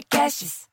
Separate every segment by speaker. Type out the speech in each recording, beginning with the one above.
Speaker 1: podcasts.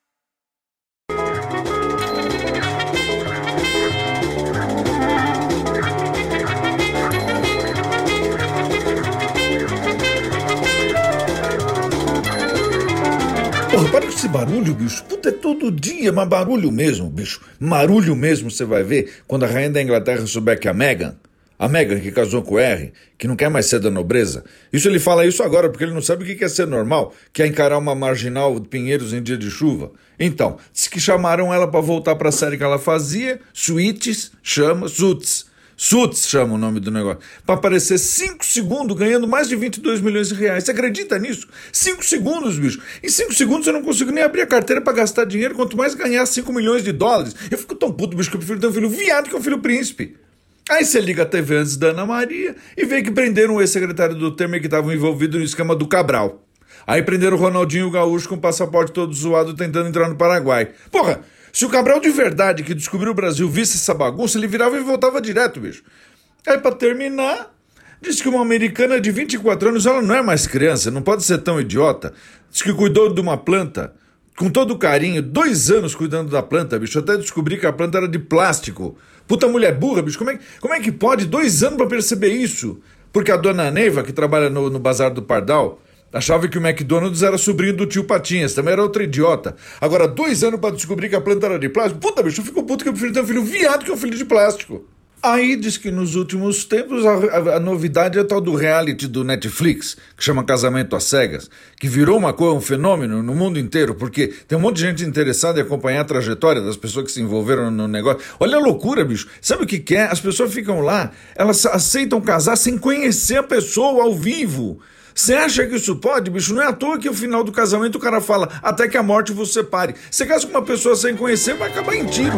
Speaker 2: Porra, para com esse barulho, bicho. Puta, é todo dia, mas barulho mesmo, bicho. Marulho mesmo você vai ver quando a rainha da Inglaterra souber que a Meghan, a Meghan que casou com o R, que não quer mais ser da nobreza. Isso ele fala isso agora porque ele não sabe o que é ser normal, que é encarar uma marginal de Pinheiros em dia de chuva. Então, diz que chamaram ela para voltar para a série que ela fazia, Suítes, chama, Suits. Suits chama o nome do negócio. Para aparecer 5 segundos ganhando mais de 22 milhões de reais. Você acredita nisso? 5 segundos, bicho. Em 5 segundos eu não consigo nem abrir a carteira para gastar dinheiro, quanto mais ganhar 5 milhões de dólares. Eu fico tão puto, bicho, que eu prefiro ter um filho viado que um filho príncipe. Aí você liga a TV antes da Ana Maria e vê que prenderam o ex-secretário do Temer que estava envolvido no esquema do Cabral. Aí prenderam o Ronaldinho Gaúcho com o passaporte todo zoado tentando entrar no Paraguai. Porra, se o Cabral de verdade que descobriu o Brasil visse essa bagunça, ele virava e voltava direto, bicho. Aí pra terminar, diz que uma americana de 24 anos, ela não é mais criança, não pode ser tão idiota. Diz que cuidou de uma planta com todo carinho, dois anos cuidando da planta, bicho, até descobrir que a planta era de plástico. Puta mulher burra, bicho, como é, como é que pode dois anos para perceber isso? Porque a dona Neiva, que trabalha no, no Bazar do Pardal, achava que o McDonald's era sobrinho do tio Patinhas, também era outra idiota. Agora, dois anos para descobrir que a planta era de plástico? Puta, bicho, eu fico puto que eu prefiro ter um filho viado que um filho de plástico. Aí diz que nos últimos tempos a, a, a, novidade é tal do reality do Netflix, que chama Casamento às Cegas, que virou uma coisa, um fenômeno no mundo inteiro, porque tem um monte de gente interessada em acompanhar a trajetória das pessoas que se envolveram no negócio. Olha a loucura, bicho. Sabe o que, que é? As pessoas ficam lá, elas aceitam casar sem conhecer a pessoa ao vivo. Você acha que isso pode, bicho? Não é à toa que no final do casamento o cara fala até que a morte vos separe. Você casa com uma pessoa sem conhecer, vai acabar em tiro.